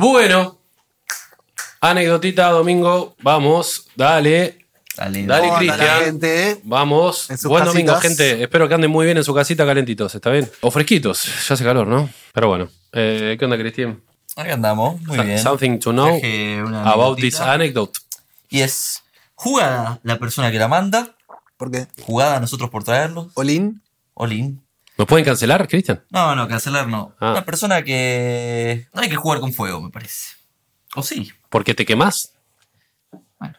Bueno, anecdotita, Domingo. Vamos, dale. Dale, Dale, ¿Cómo anda la Cristian. eh? Vamos. Buen domingo, gente. Espero que anden muy bien en su casita calentitos, ¿está bien? O fresquitos, ya hace calor, ¿no? Pero bueno. Eh, ¿Qué onda, Cristian? Acá andamos, muy So- bien. Something to know about this anecdote. Y es jugada la persona que la manda, ¿Por qué? jugada nosotros por traerlo, Olin. Olin. ¿Nos pueden cancelar, Cristian? No, no, cancelar no. Ah. Una persona que no hay que jugar con fuego, me parece. O sí. ¿Porque te quemás? Bueno.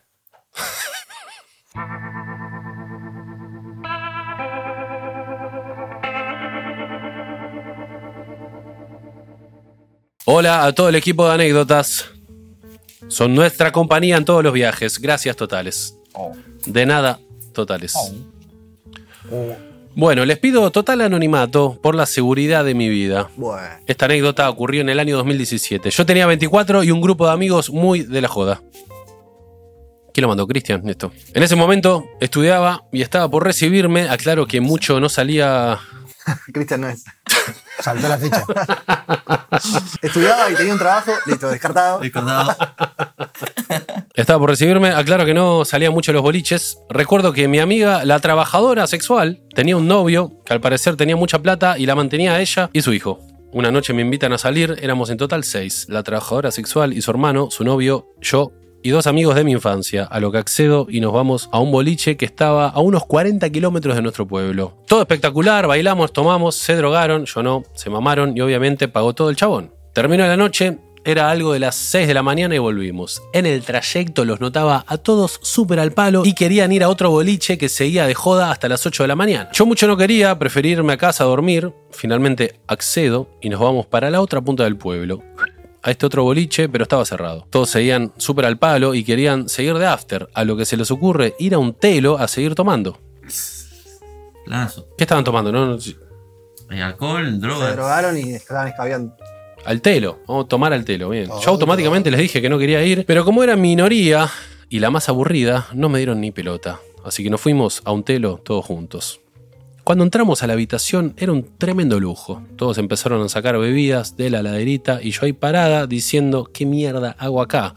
Hola a todo el equipo de anécdotas. Son nuestra compañía en todos los viajes. Gracias totales. Oh. De nada, totales. Bueno, les pido total anonimato por la seguridad de mi vida. Bueno. Esta anécdota ocurrió en el año 2017. Yo tenía 24 y un grupo de amigos muy de la joda. ¿Quién lo mandó? Cristian, esto. En ese momento estudiaba y estaba por recibirme. Aclaro que mucho no salía. Cristian no es. Saltó la ficha. Estudiaba y tenía un trabajo. Listo, descartado. Recordado. Estaba por recibirme. Aclaro que no salía mucho los boliches. Recuerdo que mi amiga, la trabajadora sexual, tenía un novio que al parecer tenía mucha plata y la mantenía a ella y su hijo. Una noche me invitan a salir, éramos en total seis. La trabajadora sexual y su hermano, su novio, yo y dos amigos de mi infancia, a lo que accedo y nos vamos a un boliche que estaba a unos 40 kilómetros de nuestro pueblo. Todo espectacular, bailamos, tomamos, se drogaron, yo no, se mamaron y obviamente pagó todo el chabón. Terminó la noche, era algo de las 6 de la mañana y volvimos. En el trayecto los notaba a todos súper al palo y querían ir a otro boliche que seguía de joda hasta las 8 de la mañana. Yo mucho no quería, preferí irme a casa a dormir. Finalmente accedo y nos vamos para la otra punta del pueblo. A este otro boliche, pero estaba cerrado. Todos seguían súper al palo y querían seguir de after, a lo que se les ocurre ir a un telo a seguir tomando. ¿Qué estaban tomando? No, no. Hay alcohol, Se drogas. drogaron y estaban escabeando. Al telo, vamos a tomar al telo, bien. Oh, Yo automáticamente les dije que no quería ir, pero como era minoría y la más aburrida, no me dieron ni pelota. Así que nos fuimos a un telo todos juntos. Cuando entramos a la habitación era un tremendo lujo. Todos empezaron a sacar bebidas de la laderita y yo ahí parada diciendo, ¿qué mierda hago acá?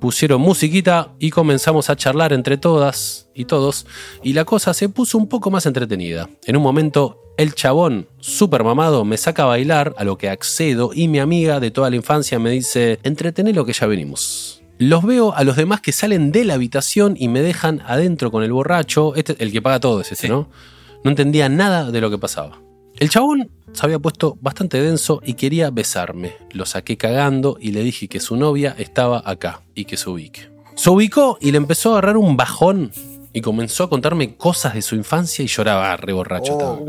Pusieron musiquita y comenzamos a charlar entre todas y todos y la cosa se puso un poco más entretenida. En un momento el chabón, súper mamado, me saca a bailar, a lo que accedo, y mi amiga de toda la infancia me dice, entretené lo que ya venimos. Los veo a los demás que salen de la habitación y me dejan adentro con el borracho. Este, el que paga todo es este, Sí. ¿no? No entendía nada de lo que pasaba. El chabón se había puesto bastante denso y quería besarme. Lo saqué cagando y le dije que su novia estaba acá y que se ubique. Se ubicó y le empezó a agarrar un bajón y comenzó a contarme cosas de su infancia y lloraba re borracho. estaba.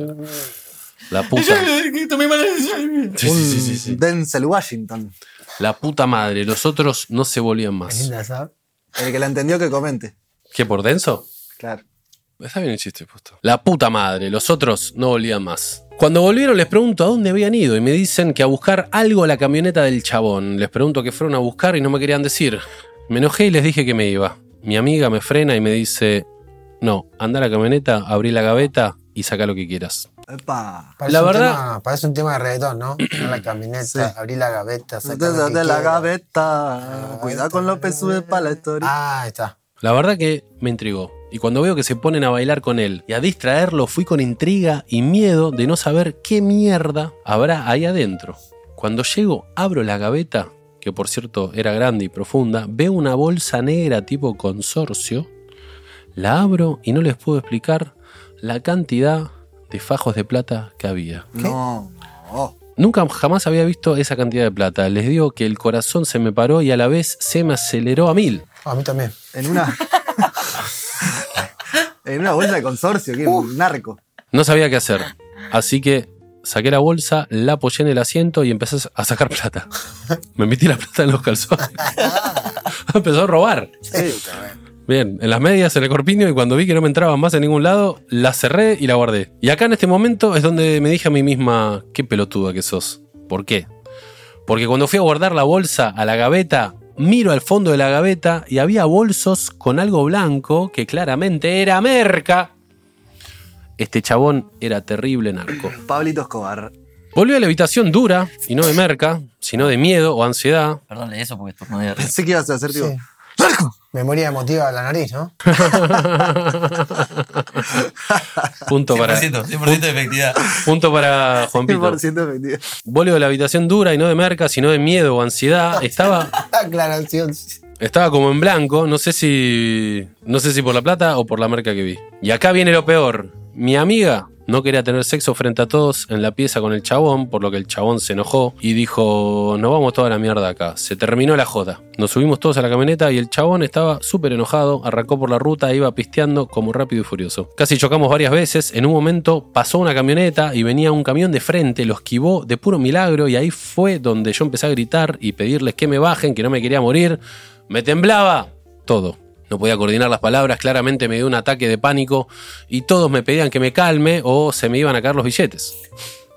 La puta. Sí, un sí, sí, sí, sí. Denzel Washington. La puta madre. Los otros no se volvían Es más. El que la entendió que comente. ¿Qué por denso? Claro. Está bien el chiste puesto. La puta madre, los otros no volvían más. Cuando volvieron les pregunto a dónde habían ido y me dicen que a buscar algo a la camioneta del chabón. Les pregunto que fueron a buscar y no me querían decir. Me enojé y les dije que me iba. Mi amiga me frena y me dice, no, anda a la camioneta, abrí la gaveta y saca lo que quieras. Epa. Parece La un verdad- tema- parece un tema de reggaetón, ¿no? En la camioneta, Sí. abrí la gaveta, Desde lo que de la quiera. gaveta. Cuidado con lo que sube para la historia. Ah, ahí está. La verdad que me intrigó. Y cuando veo que se ponen a bailar con él y a distraerlo, fui con intriga y miedo de no saber qué mierda habrá ahí adentro. Cuando llego, abro la gaveta, que por cierto era grande y profunda, veo una bolsa negra tipo consorcio, la abro y no les puedo explicar la cantidad de fajos de plata que había. No. no. Nunca jamás había visto esa cantidad de plata. Les digo que el corazón se me paró y a la vez se me aceleró a mil. A mí también. En una. en una bolsa de consorcio, que un narco. No sabía qué hacer. Así que saqué la bolsa, la apoyé en el asiento y empecé a sacar plata. Me metí la plata en los calzones. Empezó a robar. Bien, en las medias, en el corpiño, y cuando vi que no me entraban más en ningún lado, la cerré y la guardé. Y acá en este momento es donde me dije a mí misma, qué pelotuda que sos. ¿Por qué? Porque cuando fui a guardar la bolsa a la gaveta, miro al fondo de la gaveta y había bolsos con algo blanco que claramente era merca. Este chabón era terrible narco. Pablito Escobar. Volvió a la habitación dura, y no de merca, sino de miedo o ansiedad. Perdón, eso porque estornudé. arriba. Pensé que ibas a hacer, tipo. Sí. Memoria emotiva de la nariz, ¿no? Punto para, 100%, 100% de efectividad. punto para Juan Pito. 100% efectivo. Volvió a la habitación dura y no de merca, sino de miedo o ansiedad. Estaba, Aclaración. estaba como en blanco, no sé si. No sé si por la plata o por la merca que vi. Y acá viene lo peor. Mi amiga no quería tener sexo frente a todos en la pieza con el chabón, por lo que el chabón se enojó y dijo: Nos vamos toda la mierda acá. Se terminó la joda. Nos subimos todos a la camioneta y el chabón estaba súper enojado, arrancó por la ruta e iba pisteando como rápido y furioso. Casi chocamos varias veces. En un momento pasó una camioneta y venía un camión de frente, lo esquivó de puro milagro y ahí fue donde yo empecé a gritar y pedirles que me bajen, que no me quería morir. Me temblaba todo. No podía coordinar las palabras, claramente me dio un ataque de pánico y todos me pedían que me calme o se me iban a caer los billetes.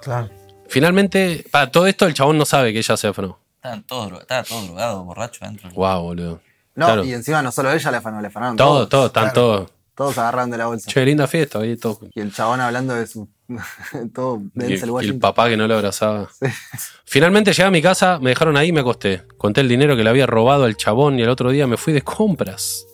Claro. Finalmente, para todo esto el chabón no sabe que ella se afanó. Estaban todos Estaba todo drogado, borracho adentro. Wow, boludo. No, Claro. y encima no solo ella le afanó, le afanaron Todo, todos. todo, están claro. todos. Todos agarraron de la bolsa. Che, linda fiesta, ahí todo. Y el chabón hablando de su. todo Y, y el papá que no lo abrazaba. Finalmente llegué a mi casa, me dejaron ahí y me acosté. Conté el dinero que le había robado al chabón y el otro día me fui de compras.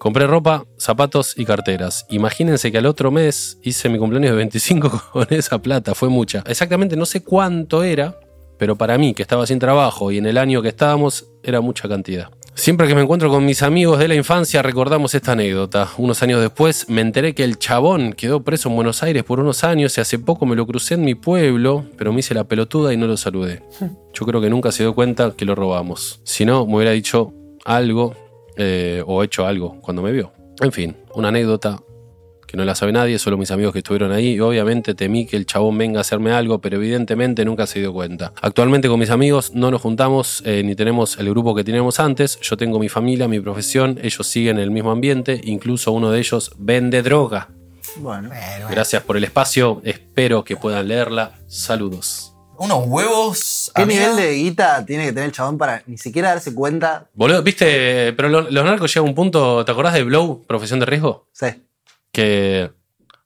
Compré ropa, zapatos y carteras. Imagínense que al otro mes hice mi cumpleaños de 25 con esa plata, fue mucha. Exactamente no sé cuánto era, pero para mí, que estaba sin trabajo y en el año que estábamos, era mucha cantidad. Siempre que me encuentro con mis amigos de la infancia recordamos esta anécdota. Unos años después me enteré que el chabón quedó preso en Buenos Aires por unos años y hace poco me lo crucé en mi pueblo, pero me hice la pelotuda y no lo saludé. Yo creo que nunca se dio cuenta que lo robamos. Si no, me hubiera dicho algo eh, o hecho algo cuando me vio. En fin, una anécdota que no la sabe nadie, solo mis amigos que estuvieron ahí. Y obviamente temí que el chabón venga a hacerme algo, pero evidentemente nunca se dio cuenta. Actualmente con mis amigos no nos juntamos eh, ni tenemos el grupo que teníamos antes. Yo tengo mi familia, mi profesión, ellos siguen en el mismo ambiente, incluso uno de ellos vende droga. Bueno. Gracias por el espacio, espero que puedan leerla. Saludos. Unos huevos. ¿Qué amiga. nivel de guita tiene que tener el chabón para ni siquiera darse cuenta? Boludo, viste, pero lo- los narcos llegan a un punto, ¿te acordás de Blow, profesión de riesgo? Sí. Que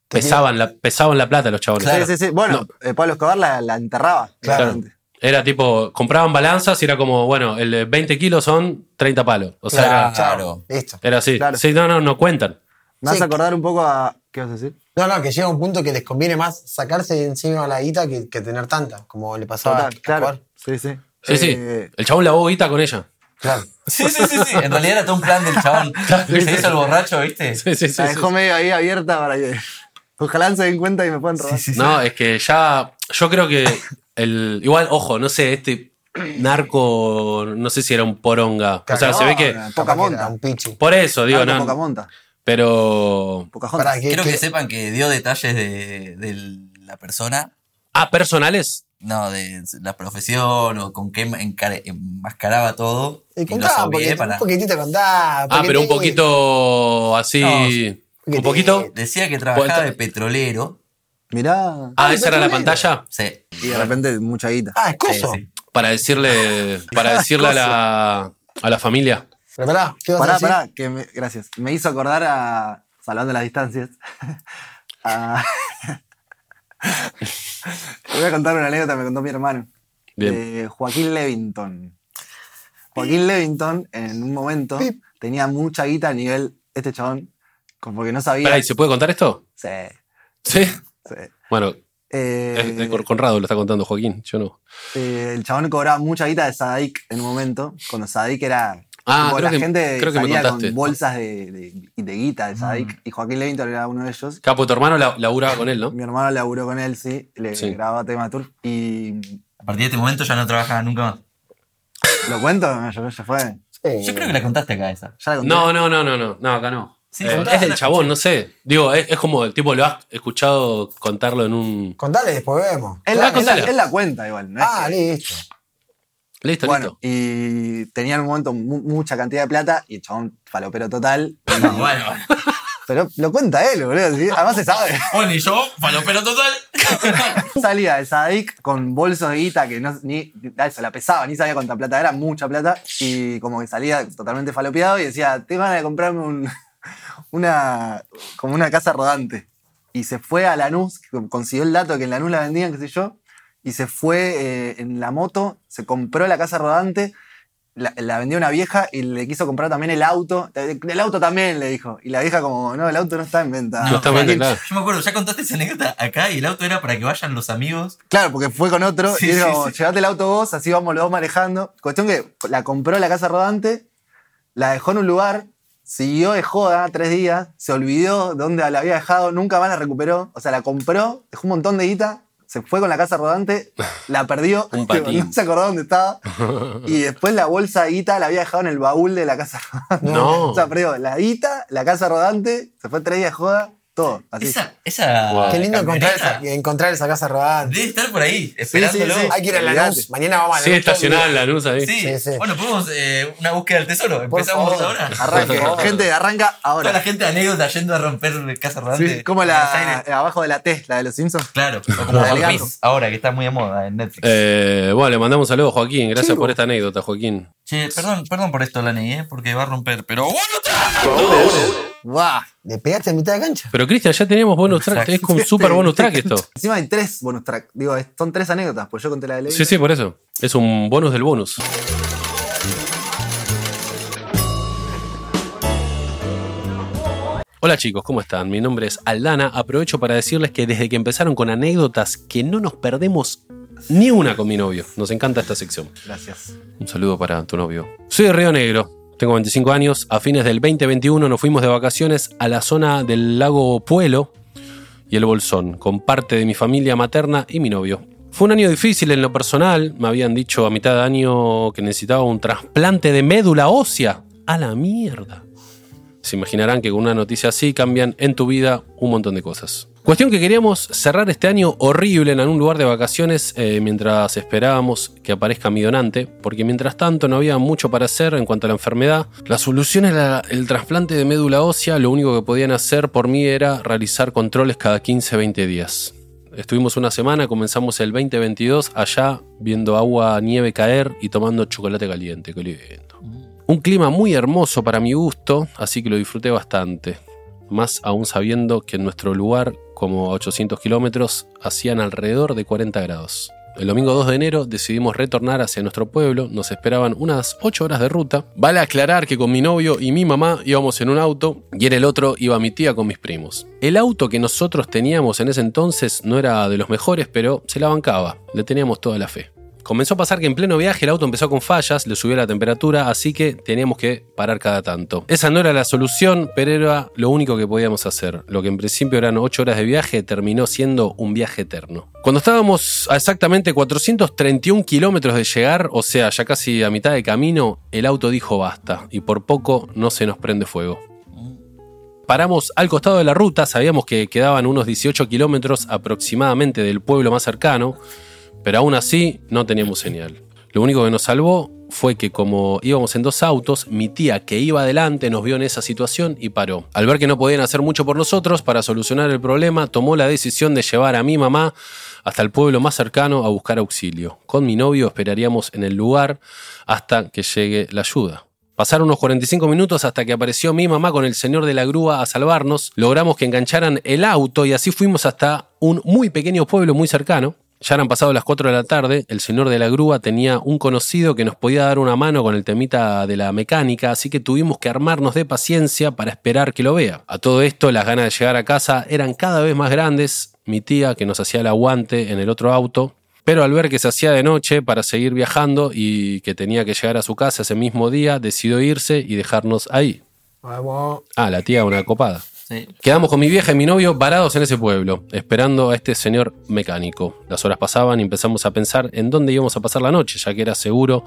pesaban la, pesaban la plata los chabones. Claro. Sí, sí, sí. Bueno, eh, Pablo Escobar la, la enterraba. Claro. claramente. Era tipo, compraban balanzas y era como, bueno, el de 20 kilos son 30 palos. O sea, Claro, era, Claro. Listo. era así. Claro. Sí, no, no, no cuentan. Me vas a acordar un poco a. ¿Qué vas a decir? No, no, que llega un punto que les conviene más sacarse de encima la guita que, que tener tanta, como le pasaba Total, a claro. Sí, sí. Sí, sí. Eh, El chabón lavó guita con ella. Claro. Sí, sí, sí, sí. En realidad era todo un plan del chabón. Se hizo el borracho, ¿viste? Sí, sí, sí. la sí. dejó medio ahí abierta para que. Ojalá no se den cuenta y me puedan robar. Sí, sí, sí. No, es que ya. Yo creo que el. Igual, ojo, no sé, este narco. No sé si era un poronga. O sea, se ve que. no, Poca monta. un pichi. Por eso, digo, Claro, poca no. monta. Pero. Jonta. ¿qué- Quiero que sepan que dio detalles de, de la persona, Ah, personales. no, de la profesión o con qué enmascaraba todo. Y Y contá, poquitito, para un poquitito contá. Ah, pero un poquito así. No, un poquito. Decía que trabajaba de petrolero. Mirá. Ah, esa era la pantalla. Sí. Y de repente mucha guita. Ah, es coso. Sí, sí. Para decirle. Para decirle a la. a la familia. Pero pará, ¿qué vas a Pará, decir? pará, que me- gracias. Me hizo acordar a. Salvando las distancias. a- Te voy a contar una anécdota que me contó mi hermano. Bien. De Joaquín Levington. Joaquín Levington, en un momento, Pip. tenía mucha guita a nivel. Este chabón, como que no sabía. Pará, ¿y se puede contar esto? Sí, Sí. sí. Bueno, Eh, Conrado lo está contando Joaquín, yo no. eh, el chabón cobraba mucha guita de Sadik en un momento, cuando Sadik era. Ah, tipo, creo la que- gente creo que me salía contaste. con bolsas de, de- de guita de Sadik, y Joaquín Levington era uno de ellos. Capo, tu hermano la- laburaba con él, ¿no? Mi hermano laburó con él, sí, le Sí. grababa tema tour. Y. A partir de este momento ya no trabajaba nunca más. ¿Lo cuento? No, ya, fue. Sí. Yo creo que la contaste acá esa. Ya la conté. No, no, no, no, no. No, acá no. Sí, Eh, es del chabón, escuché. no sé. Digo, es, es como el tipo lo has escuchado contarlo en un. Contale, después vemos. Él la, Ah, él la- él la cuenta igual. ¿no? es Ah, que- listo. Listo, bueno, listo. y tenía en un momento mu- mucha cantidad de plata y el chabón falopero total. No, bueno, bueno. Pero lo cuenta él, boludo. ¿sí? Además se sabe. Bueno, y yo, falopero total. Salía de Sadik con bolsos de guita que no, ni se la pesaba, ni sabía cuánta plata era, mucha plata. Y como que salía totalmente falopeado y decía, te van a comprarme un, una, como una casa rodante. Y se fue a Lanús, consiguió el dato de que en Lanús la vendían, qué sé yo, y se fue eh, en la moto, se compró la casa rodante, la, la vendió una vieja y le quiso comprar también el auto. El auto también, le dijo. Y la vieja como, no, el auto no está en venta. No está en venta, claro. Yo me acuerdo, ya contaste esa anécdota acá y el auto era para que vayan los amigos. Claro, porque fue con otro Sí, y dijo, sí, sí. llévate el auto vos, así vamos los dos manejando. Cuestión que la compró la casa rodante, la dejó en un lugar, siguió de joda tres días, se olvidó dónde la había dejado, nunca más la recuperó. O sea, la compró, dejó un montón de guita, se fue con la casa rodante, la perdió, Un patín. no se acordó dónde estaba. Y después la bolsa de guita la había dejado en el baúl de la casa rodante. No. O sea, perdió la guita, la casa rodante, se fue tres días de joda, todo. Así. Esa, esa. Wow. Qué lindo encontrar esa, encontrar esa casa rodante. Debe estar por ahí, esperándolo. sí. Hay que ir a la Olvidate. luz. Mañana vamos a la Sí, luz. estacionada en la luz ahí. Sí. Sí, sí. Bueno, podemos eh, una búsqueda del tesoro. Por Empezamos favor. ahora. Arranque, gente, arranca Toda la ahora. gente de anécdota yendo a romper casa rodante. Sí, como la abajo de la T, la de los Simpsons. Claro, o como gato. Piece, ahora que está muy de moda en Netflix. Eh, bueno, le mandamos un saludo a Joaquín. Gracias por esta anécdota, Joaquín. Che, perdón, perdón por esto, Lani, ¿eh? porque va a romper, pero bueno, ¡Guau! Le pegaste a mitad de cancha. Pero Cristian, ya teníamos bonus track. Es como un super bonus track esto. Encima hay tres bonus track. Digo, son tres anécdotas, pues yo conté la de Ley. Sí, sí, por eso. Es un bonus del bonus. Hola chicos, ¿cómo están? Mi nombre es Aldana. Aprovecho para decirles que desde que empezaron con anécdotas, que no nos perdemos ni una con mi novio. Nos encanta esta sección. Gracias. Un saludo para tu novio. Soy de Río Negro. Tengo 25 años. A fines del 2021 nos fuimos de vacaciones a la zona del lago Puelo y el Bolsón, con parte de mi familia materna y mi novio. Fue un año difícil en lo personal. Me habían dicho a mitad de año que necesitaba un trasplante de médula ósea. A la mierda. Se imaginarán que con una noticia así cambian en tu vida un montón de cosas. Cuestión que queríamos cerrar este año horrible en algún lugar de vacaciones eh, mientras esperábamos que aparezca mi donante, porque mientras tanto no había mucho para hacer en cuanto a la enfermedad. La solución era el trasplante de médula ósea, lo único que podían hacer por mí era realizar controles cada 15-20 días. Estuvimos una semana, comenzamos el 2022 allá viendo agua, nieve caer y tomando chocolate caliente, qué lindo. Un clima muy hermoso para mi gusto, así que lo disfruté bastante. Más aún sabiendo que en nuestro lugar, como a 800 kilómetros, hacían alrededor de 40 grados. El domingo 2 de enero decidimos retornar hacia nuestro pueblo, nos esperaban unas 8 horas de ruta. Vale aclarar que con mi novio y mi mamá íbamos en un auto y en el otro iba mi tía con mis primos. El auto que nosotros teníamos en ese entonces no era de los mejores, pero se la bancaba, le teníamos toda la fe. Comenzó a pasar que en pleno viaje el auto empezó con fallas, le subió la temperatura, así que teníamos que parar cada tanto. Esa no era la solución, pero era lo único que podíamos hacer. Lo que en principio eran 8 horas de viaje terminó siendo un viaje eterno. Cuando estábamos a exactamente 431 kilómetros de llegar, o sea, ya casi a mitad de camino, el auto dijo basta y por poco no se nos prende fuego. Paramos al costado de la ruta, sabíamos que quedaban unos 18 kilómetros aproximadamente del pueblo más cercano, pero aún así no teníamos señal. Lo único que nos salvó fue que como íbamos en dos autos, mi tía que iba adelante nos vio en esa situación y paró. Al ver que no podían hacer mucho por nosotros para solucionar el problema, tomó la decisión de llevar a mi mamá hasta el pueblo más cercano a buscar auxilio. Con mi novio esperaríamos en el lugar hasta que llegue la ayuda. Pasaron unos 45 minutos hasta que apareció mi mamá con el señor de la grúa a salvarnos. Logramos que engancharan el auto y así fuimos hasta un muy pequeño pueblo muy cercano. Ya eran pasado las 4 de la tarde, el señor de la grúa tenía un conocido que nos podía dar una mano con el temita de la mecánica, así que tuvimos que armarnos de paciencia para esperar que lo vea. A todo esto, las ganas de llegar a casa eran cada vez más grandes. Mi tía, que nos hacía el aguante en el otro auto, pero al ver que se hacía de noche para seguir viajando y que tenía que llegar a su casa ese mismo día, decidió irse y dejarnos ahí. Ah, la tía una copada. Quedamos con mi vieja y mi novio varados en ese pueblo, esperando a este señor mecánico. Las horas pasaban y empezamos a pensar en dónde íbamos a pasar la noche, ya que era seguro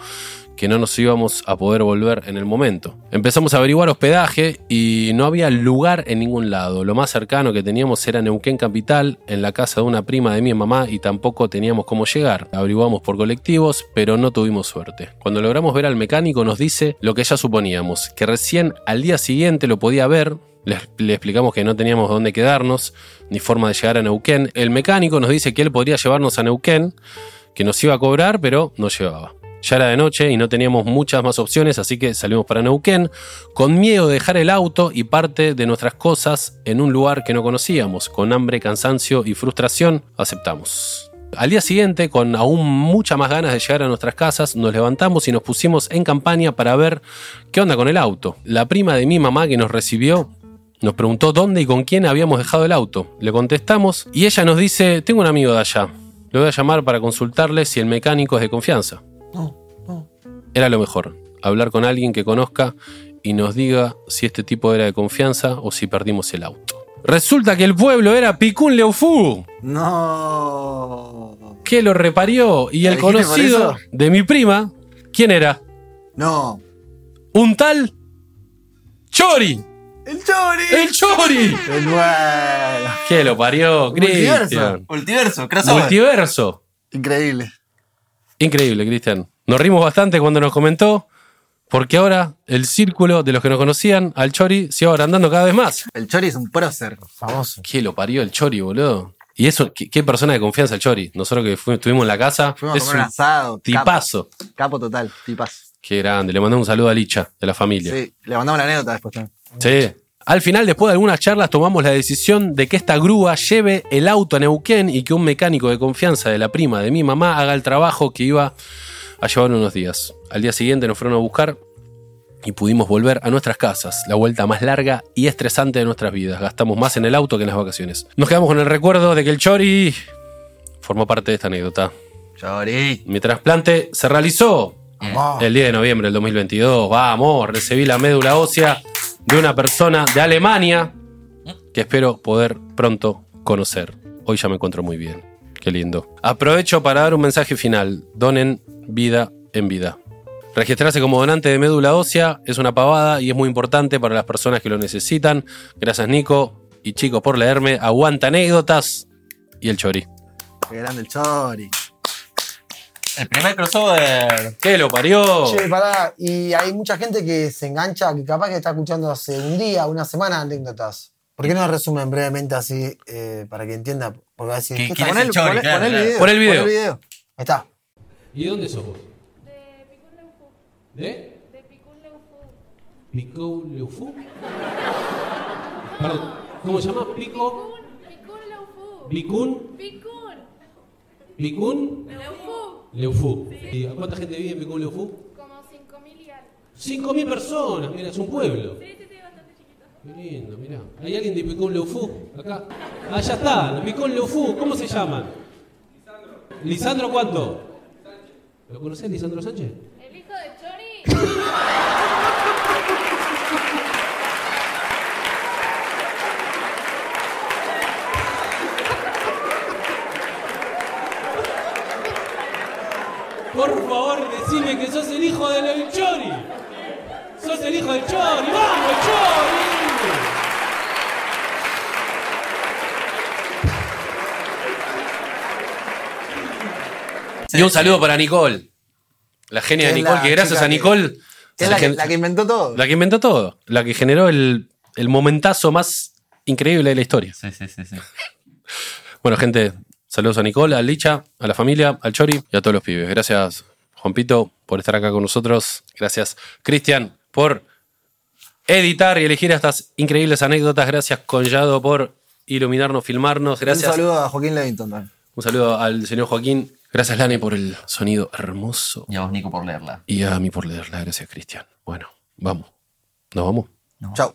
que no nos íbamos a poder volver en el momento. Empezamos a averiguar hospedaje y no había lugar en ningún lado. Lo más cercano que teníamos era Neuquén Capital, en la casa de una prima de mi mamá y tampoco teníamos cómo llegar. Averiguamos por colectivos, pero no tuvimos suerte. Cuando logramos ver al mecánico nos dice lo que ya suponíamos, que recién al día siguiente lo podía ver, le, explicamos que no teníamos dónde quedarnos, ni forma de llegar a Neuquén. El mecánico nos dice que él podría llevarnos a Neuquén, que nos iba a cobrar, pero no llevaba. Ya era de noche y no teníamos muchas más opciones, así que salimos para Neuquén, con miedo de dejar el auto y parte de nuestras cosas en un lugar que no conocíamos. Con hambre, cansancio y frustración, aceptamos. Al día siguiente, con aún muchas más ganas de llegar a nuestras casas, nos levantamos y nos pusimos en campaña para ver qué onda con el auto. La prima de mi mamá que nos recibió nos preguntó dónde y con quién habíamos dejado el auto. Le contestamos y ella nos dice, tengo un amigo de allá. Le voy a llamar para consultarle si el mecánico es de confianza. No, no. Era lo mejor, hablar con alguien que conozca y nos diga si este tipo era de confianza o si perdimos el auto. Resulta que el pueblo era Picún Leufú, No. que lo reparió y ¿Lo el conocido de mi prima, ¿quién era? No. Un tal Chori. ¡El Chori! ¡El Chori! El bueno. Que lo parió, Multiverso. Multiverso, crossover. Multiverso. Increíble. Increíble, Cristian. Nos rimos bastante cuando nos comentó, porque ahora el círculo de los que nos conocían al Chori se iba agrandando cada vez más. El Chori es un prócer. Famoso. ¿Qué lo parió el Chori, boludo? Y eso, qué, qué persona de confianza el Chori. Nosotros que fu- estuvimos en la casa, Fuimos a comer un un asado. tipazo. Capo, capo total, tipazo. Qué grande. Le mandamos un saludo a Licha, de la familia. Sí, le mandamos la anécdota después también. Sí. Al final, después de algunas charlas, tomamos la decisión de que esta grúa lleve el auto a Neuquén y que un mecánico de confianza de la prima de mi mamá haga el trabajo que iba a llevar unos días. Al día siguiente nos fueron a buscar y pudimos volver a nuestras casas, la vuelta más larga y estresante de nuestras vidas. Gastamos más en el auto que en las vacaciones. Nos quedamos con el recuerdo de que el Chori formó parte de esta anécdota. Chori. Mi trasplante se realizó Vamos. el 10 de noviembre del 2022. Vamos, recibí la médula ósea de una persona de Alemania que espero poder pronto conocer. Hoy ya me encuentro muy bien. Qué lindo. Aprovecho para dar un mensaje final. Donen vida en vida. Registrarse como donante de médula ósea es una pavada y es muy importante para las personas que lo necesitan. Gracias Nico y chicos por leerme. Aguanta anécdotas y el chori. Qué grande el Chori. El primer crossover. ¿Qué lo parió? Che, pará, y hay mucha gente que se engancha, que capaz que está escuchando hace un día, una semana anécdotas. ¿Por qué no resumen brevemente así eh, para que entienda? Porque va a decir, ¿Qué- ¿qué el Chori? Pon el- Claro, pon el claro. video. Pon el video. Pon el video. Ahí está. ¿Y dónde sos vos? De Picún Leufú. ¿De? De Picún Leufú. Pico Leufu. Perdón, ¿cómo se llama? Pico. Picún Leufú. Picún Picún Leufú. Leufu. ¿Y a cuánta gente vive en Picún Leufu? Como 5.000 y algo. 5.000 personas, mira, es un pueblo. Sí, sí, sí, bastante chiquito. Qué lindo, mira. ¿Hay alguien de Picún Leufu? Acá. Ah, ya está, Picún Leufu. ¿Cómo se llaman? Lisandro. ¿Lisandro cuánto? ¿Lo conocés, Lisandro Sánchez? El hijo de Chori. Por favor, decime que sos el hijo del Chori. Sos el hijo del Chori. ¡Vamos, Chori! Y un saludo para Nicole. La genia de Nicole, la que gracias a Nicole. Que es que, la que inventó todo. la que inventó todo. La que generó el, el momentazo más increíble de la historia. Sí, sí, sí, sí. Bueno, gente, saludos a Nicole, a Licha, a la familia, al Chori y a todos los pibes. Gracias, Juanpito, por estar acá con nosotros. Gracias, Cristian, por editar y elegir estas increíbles anécdotas. Gracias, Collado, por iluminarnos, filmarnos. Gracias. Un saludo a Joaquín Levington también. Un saludo al señor Joaquín. Gracias, Lane, por el sonido hermoso. Y a vos, Nico, por leerla. Y a mí por leerla. Gracias, Cristian. Bueno, vamos. ¿Nos vamos? No. Chau.